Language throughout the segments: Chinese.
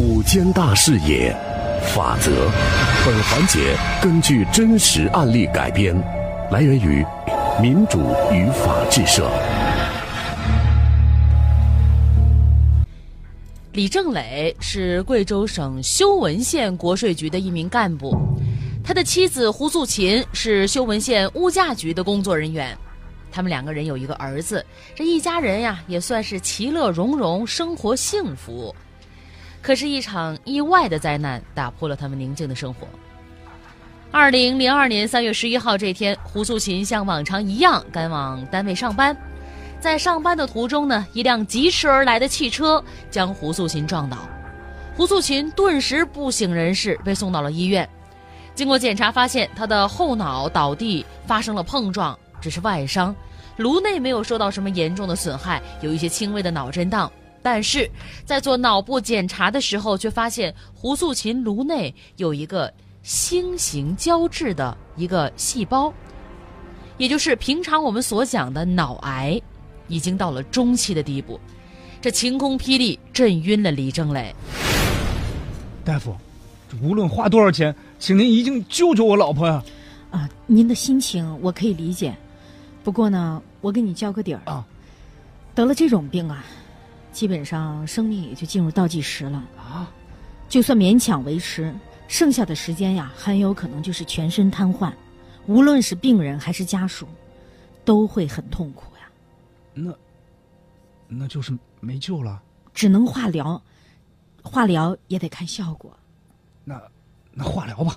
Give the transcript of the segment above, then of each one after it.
五间大视野，法则。本环节根据真实案例改编，来源于民主与法治社。李正磊是贵州省修文县国税局的一名干部，他的妻子胡素琴是修文县物价局的工作人员，他们两个人有一个儿子，这一家人呀也算是其乐融融，生活幸福。可是，一场意外的灾难打破了他们宁静的生活。二零零二年三月十一号这天，胡素琴像往常一样赶往单位上班，在上班的途中呢，一辆疾驰而来的汽车将胡素琴撞倒，胡素琴顿时不省人事，被送到了医院。经过检查，发现她的后脑倒地发生了碰撞，只是外伤，颅内没有受到什么严重的损害，有一些轻微的脑震荡。但是在做脑部检查的时候，却发现胡素琴颅内有一个星形胶质的一个细胞，也就是平常我们所讲的脑癌，已经到了中期的地步。这晴空霹雳，震晕了李正磊。大夫，无论花多少钱，请您一定救救我老婆呀！啊，您的心情我可以理解，不过呢，我给你交个底儿啊，得了这种病啊。基本上生命也就进入倒计时了啊！就算勉强维持，剩下的时间呀，很有可能就是全身瘫痪。无论是病人还是家属，都会很痛苦呀。那，那就是没救了。只能化疗，化疗也得看效果。那，那化疗吧。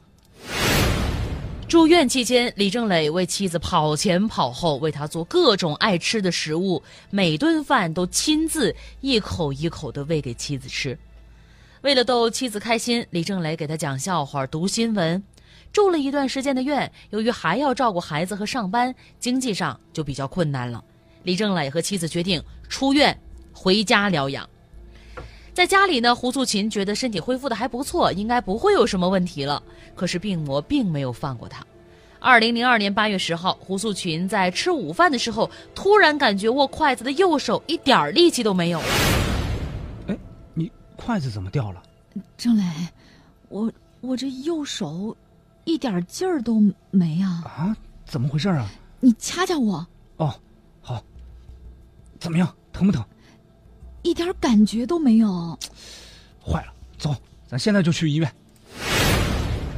住院期间，李正磊为妻子跑前跑后，为她做各种爱吃的食物，每顿饭都亲自一口一口的喂给妻子吃。为了逗妻子开心，李正磊给她讲笑话、读新闻。住了一段时间的院，由于还要照顾孩子和上班，经济上就比较困难了。李正磊和妻子决定出院回家疗养。在家里呢，胡素琴觉得身体恢复的还不错，应该不会有什么问题了。可是病魔并没有放过他。二零零二年八月十号，胡素琴在吃午饭的时候，突然感觉握筷子的右手一点力气都没有了。哎，你筷子怎么掉了？郑磊，我我这右手一点劲儿都没啊！啊，怎么回事啊？你掐掐我。哦，好。怎么样？疼不疼？一点感觉都没有，坏了！走，咱现在就去医院。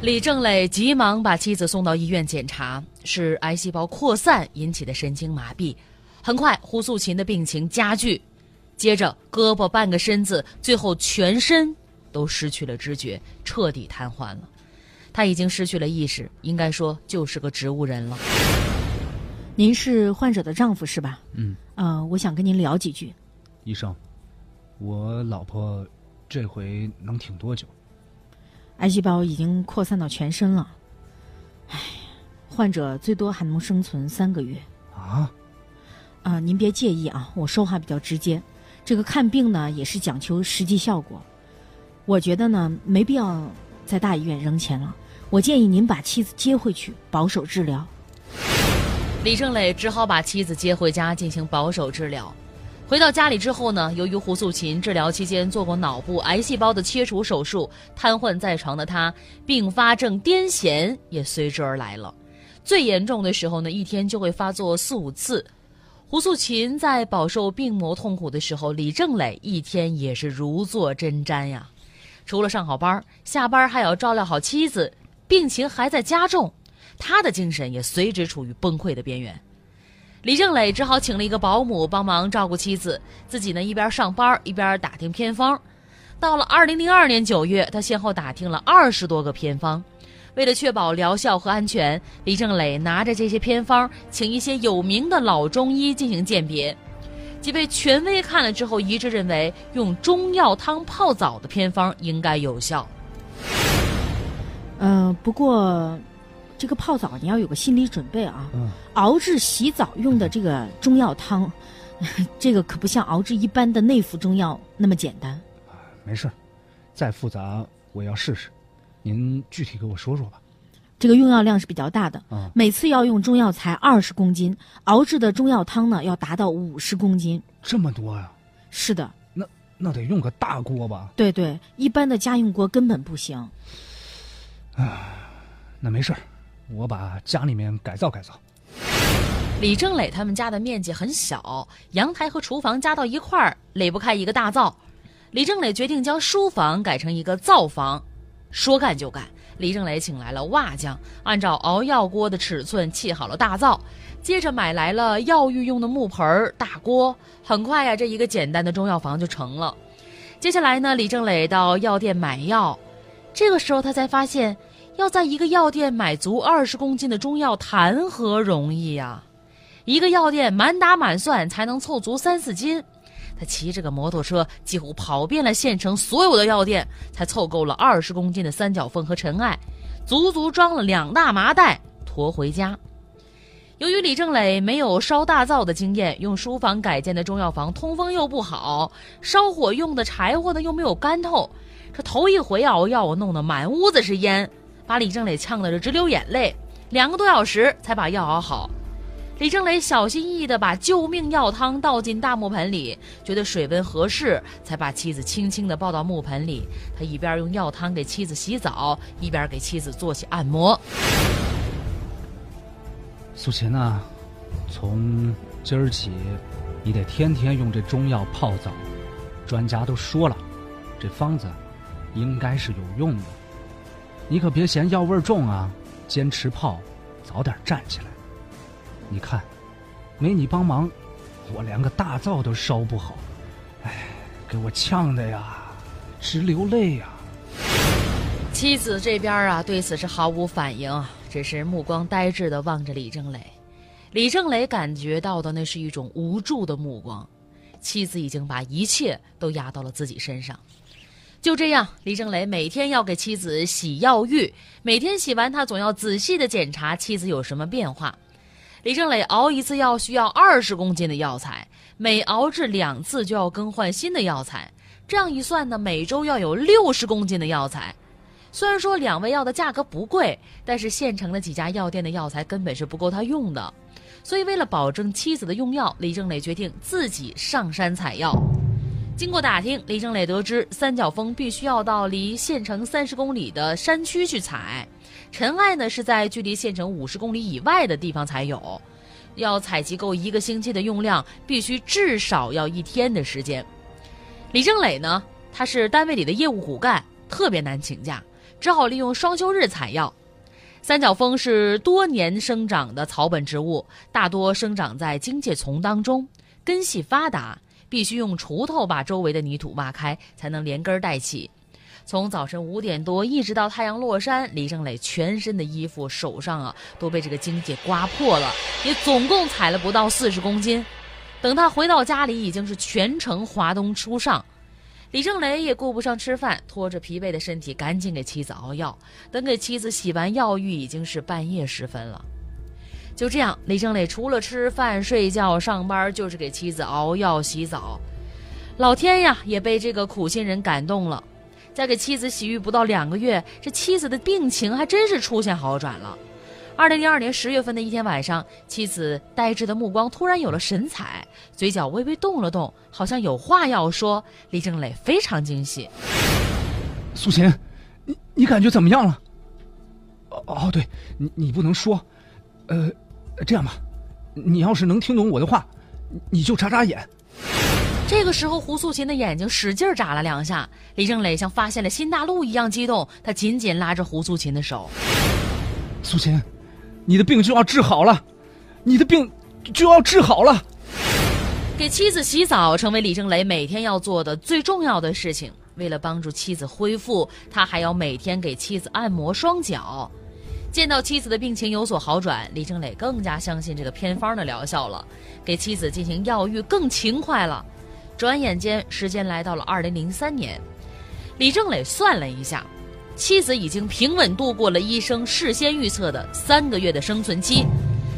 李正磊急忙把妻子送到医院检查，是癌细胞扩散引起的神经麻痹。很快，胡素琴的病情加剧，接着胳膊半个身子，最后全身都失去了知觉，彻底瘫痪了。他已经失去了意识，应该说就是个植物人了。您是患者的丈夫是吧？嗯。呃，我想跟您聊几句。医生。我老婆这回能挺多久？癌细胞已经扩散到全身了。唉，患者最多还能生存三个月。啊？啊，您别介意啊，我说话比较直接。这个看病呢，也是讲求实际效果。我觉得呢，没必要在大医院扔钱了。我建议您把妻子接回去，保守治疗。李正磊只好把妻子接回家进行保守治疗。回到家里之后呢，由于胡素琴治疗期间做过脑部癌细胞的切除手术，瘫痪在床的她，并发症癫痫也随之而来了。最严重的时候呢，一天就会发作四五次。胡素琴在饱受病魔痛苦的时候，李正磊一天也是如坐针毡呀。除了上好班，下班还要照料好妻子，病情还在加重，他的精神也随之处于崩溃的边缘。李正磊只好请了一个保姆帮忙照顾妻子，自己呢一边上班一边打听偏方。到了二零零二年九月，他先后打听了二十多个偏方。为了确保疗效和安全，李正磊拿着这些偏方，请一些有名的老中医进行鉴别。几位权威看了之后，一致认为用中药汤泡澡的偏方应该有效。嗯，不过。这个泡澡你要有个心理准备啊！熬制洗澡用的这个中药汤，这个可不像熬制一般的内服中药那么简单。没事，再复杂我要试试。您具体给我说说吧。这个用药量是比较大的，每次要用中药材二十公斤，熬制的中药汤呢要达到五十公斤。这么多呀？是的。那那得用个大锅吧？对对，一般的家用锅根本不行。那没事儿，我把家里面改造改造。李正磊他们家的面积很小，阳台和厨房加到一块儿垒不开一个大灶。李正磊决定将书房改成一个灶房，说干就干。李正磊请来了瓦匠，按照熬药锅的尺寸砌好了大灶，接着买来了药浴用的木盆儿、大锅。很快呀，这一个简单的中药房就成了。接下来呢，李正磊到药店买药，这个时候他才发现，要在一个药店买足二十公斤的中药，谈何容易呀！一个药店满打满算才能凑足三四斤，他骑着个摩托车，几乎跑遍了县城所有的药店，才凑够了二十公斤的三角凤和陈艾，足足装了两大麻袋，驮回家。由于李正磊没有烧大灶的经验，用书房改建的中药房通风又不好，烧火用的柴火呢又没有干透，这头一回熬药，我弄得满屋子是烟，把李正磊呛得是直流眼泪，两个多小时才把药熬好。李正磊小心翼翼地把救命药汤倒进大木盆里，觉得水温合适，才把妻子轻轻地抱到木盆里。他一边用药汤给妻子洗澡，一边给妻子做起按摩。苏秦呐，从今儿起，你得天天用这中药泡澡。专家都说了，这方子应该是有用的。你可别嫌药味重啊，坚持泡，早点站起来。你看，没你帮忙，我连个大灶都烧不好。哎，给我呛的呀，直流泪呀！妻子这边啊，对此是毫无反应，只是目光呆滞地望着李正磊。李正磊感觉到的那是一种无助的目光，妻子已经把一切都压到了自己身上。就这样，李正磊每天要给妻子洗药浴，每天洗完，他总要仔细地检查妻子有什么变化。李正磊熬一次药需要二十公斤的药材，每熬制两次就要更换新的药材。这样一算呢，每周要有六十公斤的药材。虽然说两味药的价格不贵，但是县城的几家药店的药材根本是不够他用的。所以为了保证妻子的用药，李正磊决定自己上山采药。经过打听，李正磊得知三角蜂必须要到离县城三十公里的山区去采。陈艾呢是在距离县城五十公里以外的地方才有，要采集够一个星期的用量，必须至少要一天的时间。李正磊呢，他是单位里的业务骨干，特别难请假，只好利用双休日采药。三角蜂是多年生长的草本植物，大多生长在荆芥丛当中，根系发达，必须用锄头把周围的泥土挖开，才能连根带起。从早晨五点多一直到太阳落山，李正磊全身的衣服、手上啊都被这个荆棘刮破了，也总共采了不到四十公斤。等他回到家里，已经是全程华东初上。李正磊也顾不上吃饭，拖着疲惫的身体赶紧给妻子熬药。等给妻子洗完药浴，已经是半夜时分了。就这样，李正磊除了吃饭、睡觉、上班，就是给妻子熬药、洗澡。老天呀，也被这个苦心人感动了。在给妻子洗浴不到两个月，这妻子的病情还真是出现好转了。二零零二年十月份的一天晚上，妻子呆滞的目光突然有了神采，嘴角微微动了动，好像有话要说。李正磊非常惊喜：“苏琴，你你感觉怎么样了？”“哦哦，对，你你不能说。呃，这样吧，你要是能听懂我的话，你就眨眨眼。”这个时候，胡素琴的眼睛使劲眨了两下。李正磊像发现了新大陆一样激动，他紧紧拉着胡素琴的手：“素琴，你的病就要治好了，你的病就要治好了。”给妻子洗澡成为李正磊每天要做的最重要的事情。为了帮助妻子恢复，他还要每天给妻子按摩双脚。见到妻子的病情有所好转，李正磊更加相信这个偏方的疗效了，给妻子进行药浴更勤快了。转眼间，时间来到了二零零三年，李正磊算了一下，妻子已经平稳度过了医生事先预测的三个月的生存期。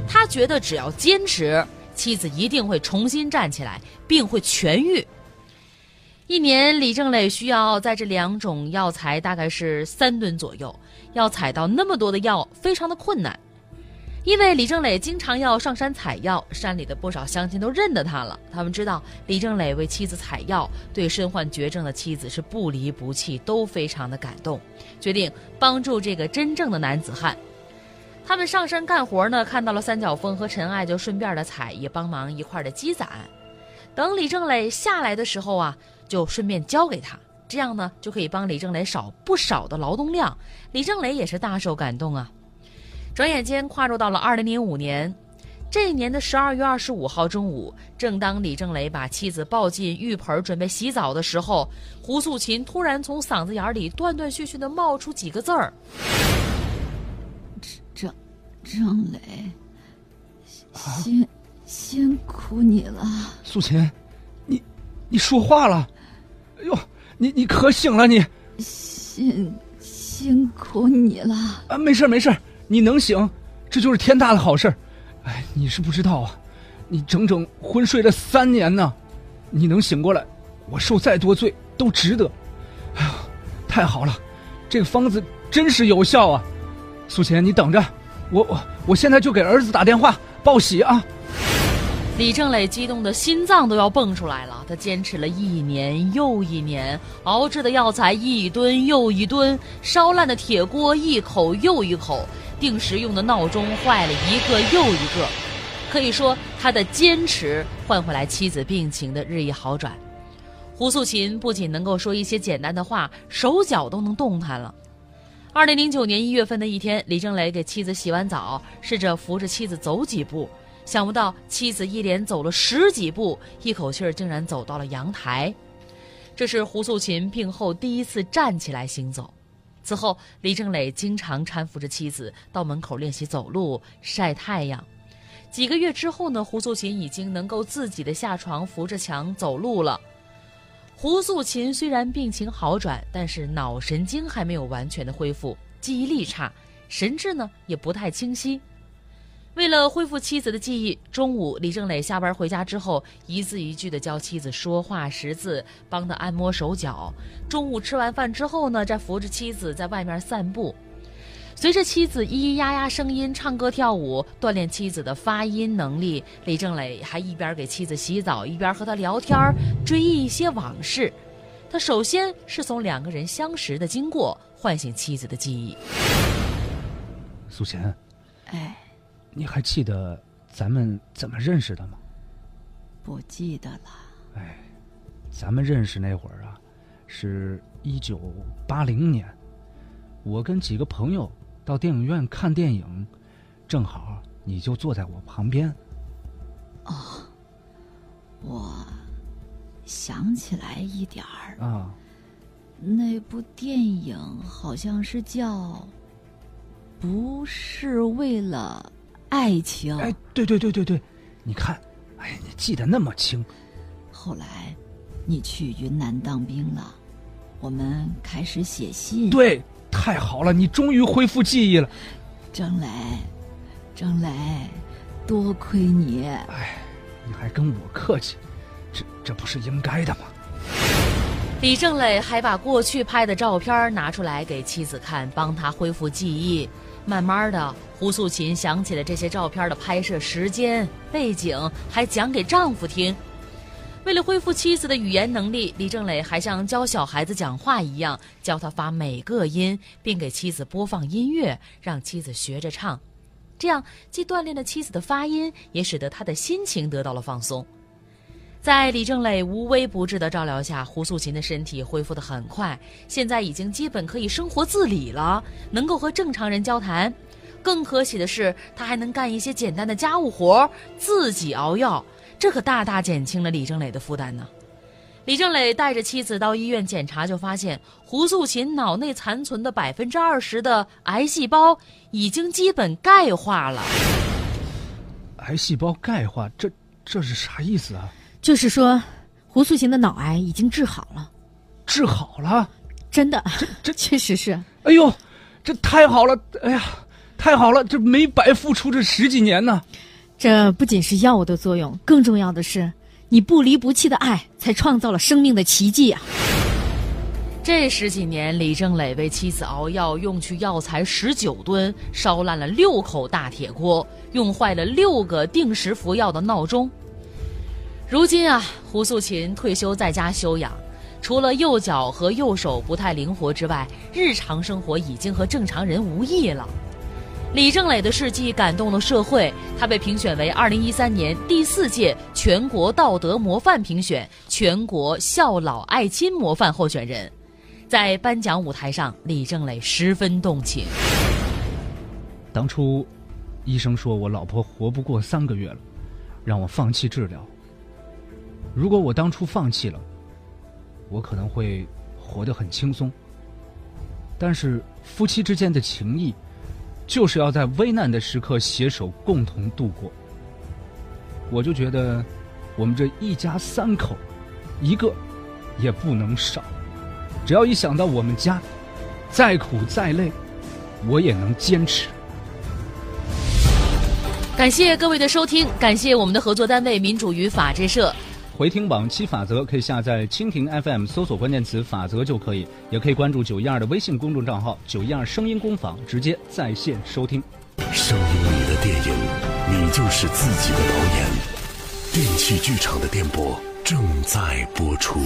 他觉得只要坚持，妻子一定会重新站起来，并会痊愈。一年，李正磊需要在这两种药材大概是三吨左右，要采到那么多的药，非常的困难。因为李正磊经常要上山采药，山里的不少乡亲都认得他了。他们知道李正磊为妻子采药，对身患绝症的妻子是不离不弃，都非常的感动，决定帮助这个真正的男子汉。他们上山干活呢，看到了三角风和陈爱，就顺便的采，也帮忙一块的积攒。等李正磊下来的时候啊，就顺便交给他，这样呢就可以帮李正磊少不少的劳动量。李正磊也是大受感动啊。转眼间跨入到了二零零五年，这一年的十二月二十五号中午，正当李正雷把妻子抱进浴盆准备洗澡的时候，胡素琴突然从嗓子眼里断断续续的冒出几个字儿：“郑郑磊，辛辛苦你了。”素琴，你你说话了？哎呦，你你可醒了你？辛辛苦你了啊！没事没事。你能醒，这就是天大的好事哎，你是不知道啊，你整整昏睡了三年呢，你能醒过来，我受再多罪都值得。哎呀，太好了，这个方子真是有效啊！苏琴，你等着，我我我现在就给儿子打电话报喜啊！李正磊激动的心脏都要蹦出来了，他坚持了一年又一年，熬制的药材一吨又一吨，烧烂的铁锅一口又一口。定时用的闹钟坏了一个又一个，可以说他的坚持换回来妻子病情的日益好转。胡素琴不仅能够说一些简单的话，手脚都能动弹了。二零零九年一月份的一天，李正磊给妻子洗完澡，试着扶着妻子走几步，想不到妻子一连走了十几步，一口气儿竟然走到了阳台。这是胡素琴病后第一次站起来行走。此后，李正磊经常搀扶着妻子到门口练习走路、晒太阳。几个月之后呢，胡素琴已经能够自己的下床、扶着墙走路了。胡素琴虽然病情好转，但是脑神经还没有完全的恢复，记忆力差，神志呢也不太清晰。为了恢复妻子的记忆，中午李正磊下班回家之后，一字一句的教妻子说话识字，帮她按摩手脚。中午吃完饭之后呢，再扶着妻子在外面散步。随着妻子咿咿呀呀声音唱歌跳舞，锻炼妻子的发音能力。李正磊还一边给妻子洗澡，一边和她聊天，追忆一些往事。他首先是从两个人相识的经过唤醒妻子的记忆。苏贤，哎。你还记得咱们怎么认识的吗？不记得了。哎，咱们认识那会儿啊，是一九八零年，我跟几个朋友到电影院看电影，正好你就坐在我旁边。哦，我想起来一点儿啊，那部电影好像是叫《不是为了》。爱情，哎，对对对对对，你看，哎，你记得那么清。后来，你去云南当兵了，我们开始写信。对，太好了，你终于恢复记忆了。张磊，张磊，多亏你。哎，你还跟我客气，这这不是应该的吗？李正磊还把过去拍的照片拿出来给妻子看，帮他恢复记忆。慢慢的，胡素琴想起了这些照片的拍摄时间、背景，还讲给丈夫听。为了恢复妻子的语言能力，李正磊还像教小孩子讲话一样，教他发每个音，并给妻子播放音乐，让妻子学着唱。这样既锻炼了妻子的发音，也使得他的心情得到了放松。在李正磊无微不至的照料下，胡素琴的身体恢复得很快，现在已经基本可以生活自理了，能够和正常人交谈。更可喜的是，她还能干一些简单的家务活，自己熬药，这可大大减轻了李正磊的负担呢。李正磊带着妻子到医院检查，就发现胡素琴脑内残存的百分之二十的癌细胞已经基本钙化了。癌细胞钙化，这这是啥意思啊？就是说，胡素琴的脑癌已经治好了，治好了，真的，这这 确实是。哎呦，这太好了！哎呀，太好了，这没白付出这十几年呢。这不仅是药物的作用，更重要的是，你不离不弃的爱才创造了生命的奇迹啊！这十几年，李正磊为妻子熬药用去药材十九吨，烧烂了六口大铁锅，用坏了六个定时服药的闹钟。如今啊，胡素琴退休在家休养，除了右脚和右手不太灵活之外，日常生活已经和正常人无异了。李正磊的事迹感动了社会，他被评选为2013年第四届全国道德模范评选全国孝老爱亲模范候选人。在颁奖舞台上，李正磊十分动情。当初，医生说我老婆活不过三个月了，让我放弃治疗。如果我当初放弃了，我可能会活得很轻松。但是夫妻之间的情谊，就是要在危难的时刻携手共同度过。我就觉得，我们这一家三口，一个也不能少。只要一想到我们家，再苦再累，我也能坚持。感谢各位的收听，感谢我们的合作单位民主与法制社。回听往期法则，可以下载蜻蜓 FM，搜索关键词“法则”就可以，也可以关注九一二的微信公众账号“九一二声音工坊”，直接在线收听。声音里的电影，你就是自己的导演。电器剧场的电波正在播出。